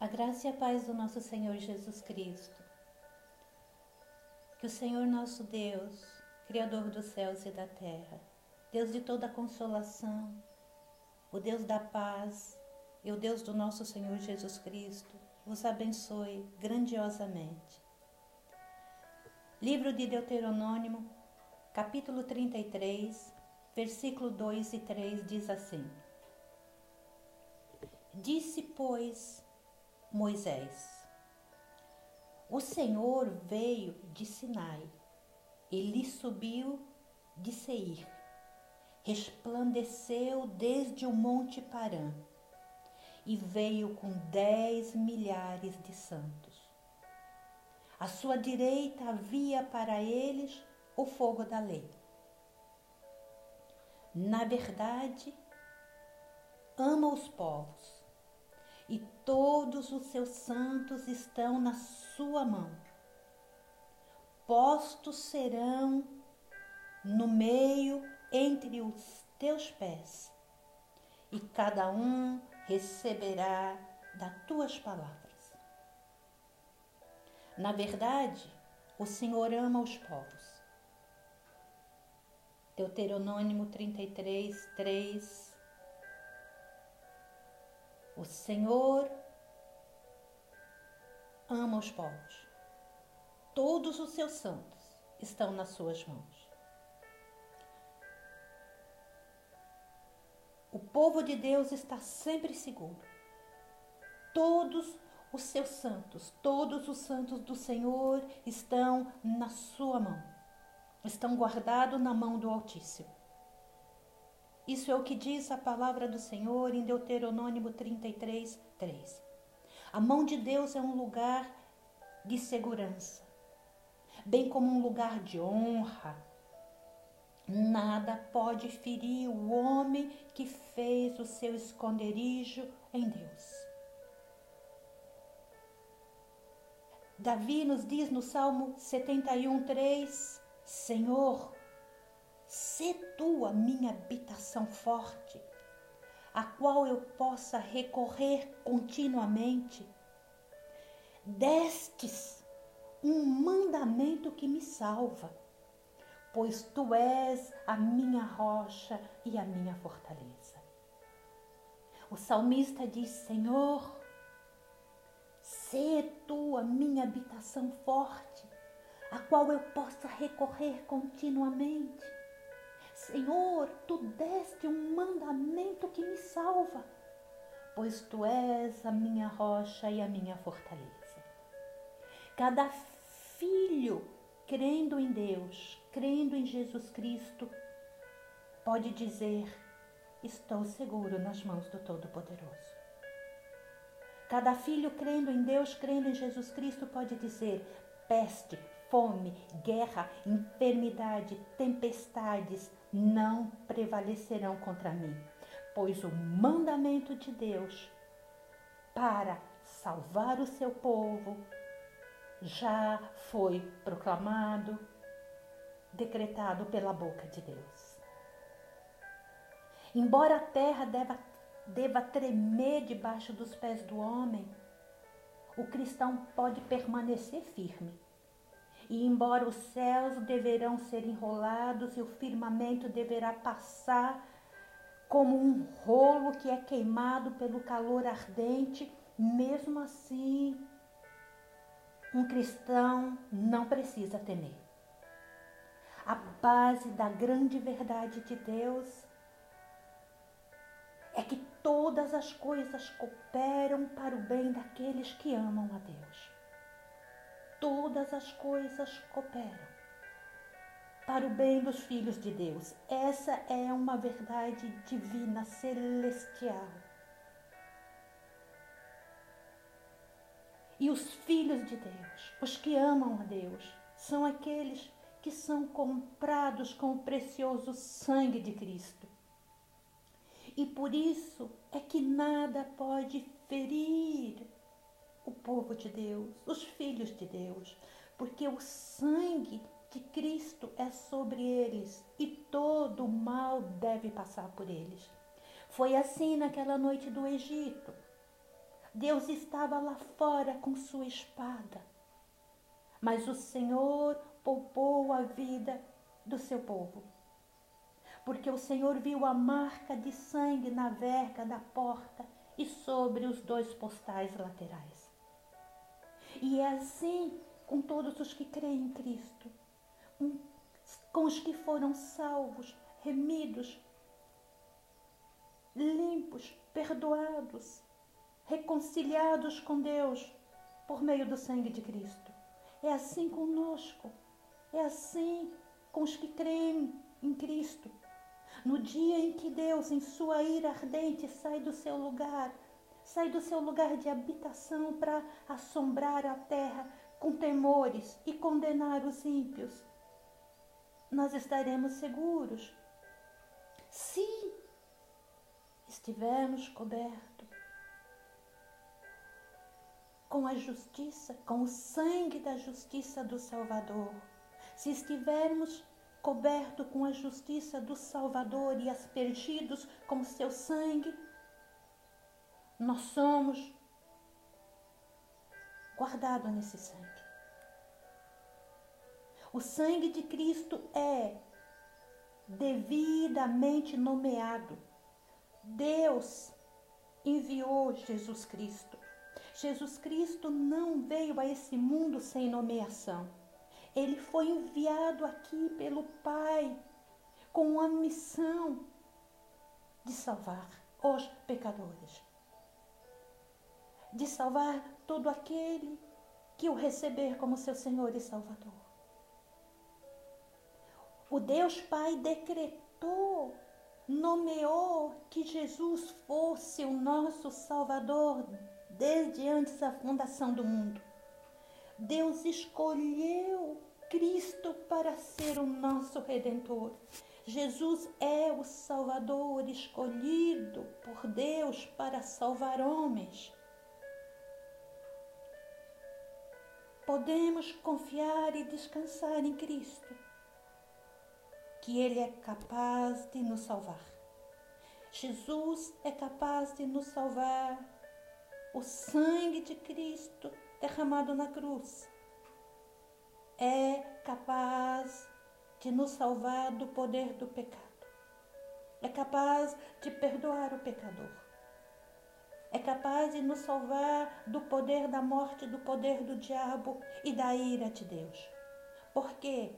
A graça e a paz do nosso Senhor Jesus Cristo. Que o Senhor nosso Deus, Criador dos céus e da terra, Deus de toda consolação, o Deus da paz e o Deus do nosso Senhor Jesus Cristo, vos abençoe grandiosamente. Livro de Deuteronômio, capítulo 33, versículo 2 e 3 diz assim: Disse, pois, Moisés. O Senhor veio de Sinai, ele subiu de Seir, resplandeceu desde o monte Parã e veio com dez milhares de santos. À sua direita havia para eles o fogo da lei. Na verdade, ama os povos e todos os seus santos estão na sua mão. Postos serão no meio entre os teus pés, e cada um receberá das tuas palavras. Na verdade, o Senhor ama os povos. Deuteronômio 33, 3 o Senhor ama os povos. Todos os seus santos estão nas suas mãos. O povo de Deus está sempre seguro. Todos os seus santos, todos os santos do Senhor estão na sua mão. Estão guardados na mão do Altíssimo. Isso é o que diz a palavra do Senhor em Deuteronômio 33, 3. A mão de Deus é um lugar de segurança, bem como um lugar de honra. Nada pode ferir o homem que fez o seu esconderijo em Deus. Davi nos diz no Salmo 71, 3: Senhor, Sê tu a minha habitação forte, a qual eu possa recorrer continuamente. Destes um mandamento que me salva, pois tu és a minha rocha e a minha fortaleza. O salmista diz: Senhor, sê tu a minha habitação forte, a qual eu possa recorrer continuamente. Senhor, tu deste um mandamento que me salva, pois tu és a minha rocha e a minha fortaleza. Cada filho crendo em Deus, crendo em Jesus Cristo, pode dizer: Estou seguro nas mãos do Todo-Poderoso. Cada filho crendo em Deus, crendo em Jesus Cristo, pode dizer: peste, fome, guerra, enfermidade, tempestades não prevalecerão contra mim, pois o mandamento de Deus para salvar o seu povo já foi proclamado, decretado pela boca de Deus. Embora a terra deva, deva tremer debaixo dos pés do homem, o cristão pode permanecer firme e embora os céus deverão ser enrolados e o firmamento deverá passar como um rolo que é queimado pelo calor ardente, mesmo assim, um cristão não precisa temer. A base da grande verdade de Deus é que todas as coisas cooperam para o bem daqueles que amam a Deus todas as coisas cooperam para o bem dos filhos de Deus. Essa é uma verdade divina, celestial. E os filhos de Deus, os que amam a Deus, são aqueles que são comprados com o precioso sangue de Cristo. E por isso é que nada pode ferir o povo de Deus, os filhos de Deus, porque o sangue de Cristo é sobre eles e todo o mal deve passar por eles. Foi assim naquela noite do Egito. Deus estava lá fora com sua espada. Mas o Senhor poupou a vida do seu povo. Porque o Senhor viu a marca de sangue na verga da porta e sobre os dois postais laterais. E é assim com todos os que creem em Cristo, com os que foram salvos, remidos, limpos, perdoados, reconciliados com Deus por meio do sangue de Cristo. É assim conosco, é assim com os que creem em Cristo. No dia em que Deus, em sua ira ardente, sai do seu lugar, sai do seu lugar de habitação para assombrar a terra com temores e condenar os ímpios, nós estaremos seguros. Se estivermos cobertos com a justiça, com o sangue da justiça do Salvador, se estivermos cobertos com a justiça do Salvador e aspergidos com seu sangue, nós somos guardados nesse sangue. O sangue de Cristo é devidamente nomeado. Deus enviou Jesus Cristo. Jesus Cristo não veio a esse mundo sem nomeação. Ele foi enviado aqui pelo Pai com a missão de salvar os pecadores, de salvar todo aquele que o receber como seu Senhor e Salvador. O Deus Pai decretou, nomeou que Jesus fosse o nosso Salvador desde antes da fundação do mundo. Deus escolheu Cristo para ser o nosso redentor. Jesus é o Salvador escolhido por Deus para salvar homens. Podemos confiar e descansar em Cristo, que Ele é capaz de nos salvar. Jesus é capaz de nos salvar. O sangue de Cristo derramado na cruz é capaz de nos salvar do poder do pecado. É capaz de perdoar o pecador é capaz de nos salvar do poder da morte, do poder do diabo e da ira de Deus. Porque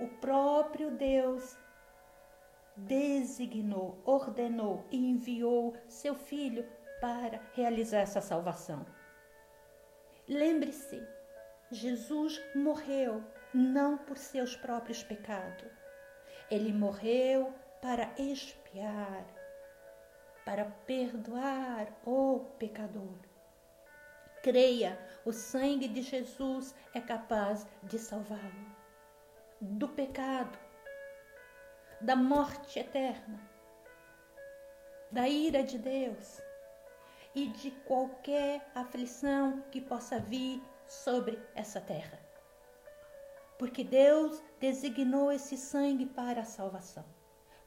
o próprio Deus designou, ordenou e enviou seu filho para realizar essa salvação. Lembre-se, Jesus morreu não por seus próprios pecados. Ele morreu para expiar para perdoar o pecador. Creia, o sangue de Jesus é capaz de salvá-lo do pecado, da morte eterna, da ira de Deus e de qualquer aflição que possa vir sobre essa terra. Porque Deus designou esse sangue para a salvação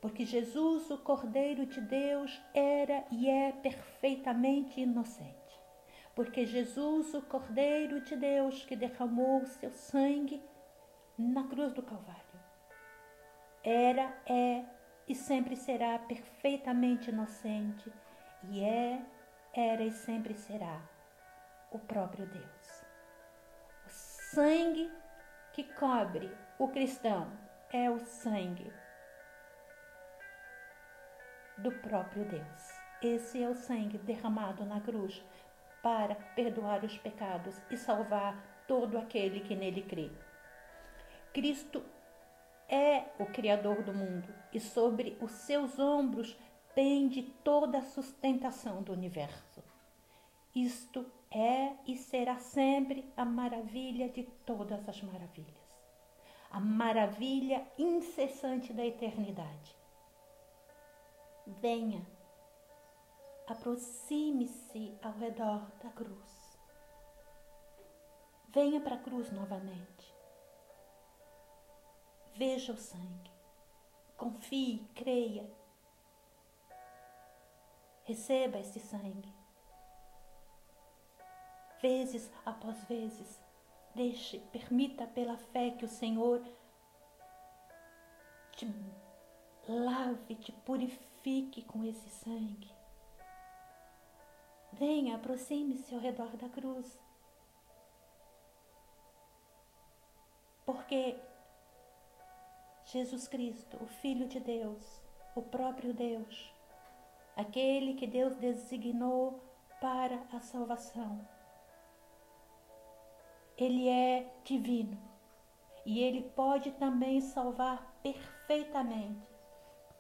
porque Jesus, o Cordeiro de Deus, era e é perfeitamente inocente. Porque Jesus, o Cordeiro de Deus, que derramou seu sangue na cruz do Calvário, era, é e sempre será perfeitamente inocente, e é, era e sempre será o próprio Deus. O sangue que cobre o cristão é o sangue do próprio Deus. Esse é o sangue derramado na cruz para perdoar os pecados e salvar todo aquele que nele crê. Cristo é o Criador do mundo e sobre os seus ombros pende toda a sustentação do universo. Isto é e será sempre a maravilha de todas as maravilhas, a maravilha incessante da eternidade venha, aproxime-se ao redor da cruz. Venha para a cruz novamente. Veja o sangue. Confie, creia. Receba esse sangue vezes após vezes. Deixe, permita pela fé que o Senhor te lave, te purifique com esse sangue. Venha, aproxime-se ao redor da cruz. Porque Jesus Cristo, o Filho de Deus, o próprio Deus, aquele que Deus designou para a salvação, ele é divino e ele pode também salvar perfeitamente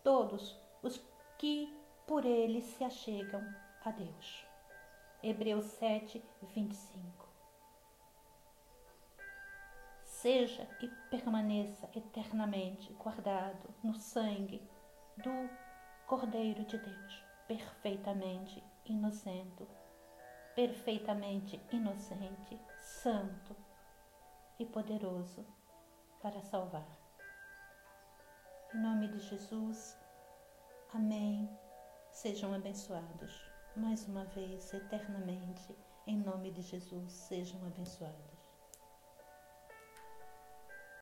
todos os que por ele se achegam a Deus. Hebreus 7, 25. Seja e permaneça eternamente guardado no sangue do Cordeiro de Deus, perfeitamente inocente, perfeitamente inocente, santo e poderoso para salvar. Em nome de Jesus, amém. Sejam abençoados mais uma vez, eternamente, em nome de Jesus, sejam abençoados.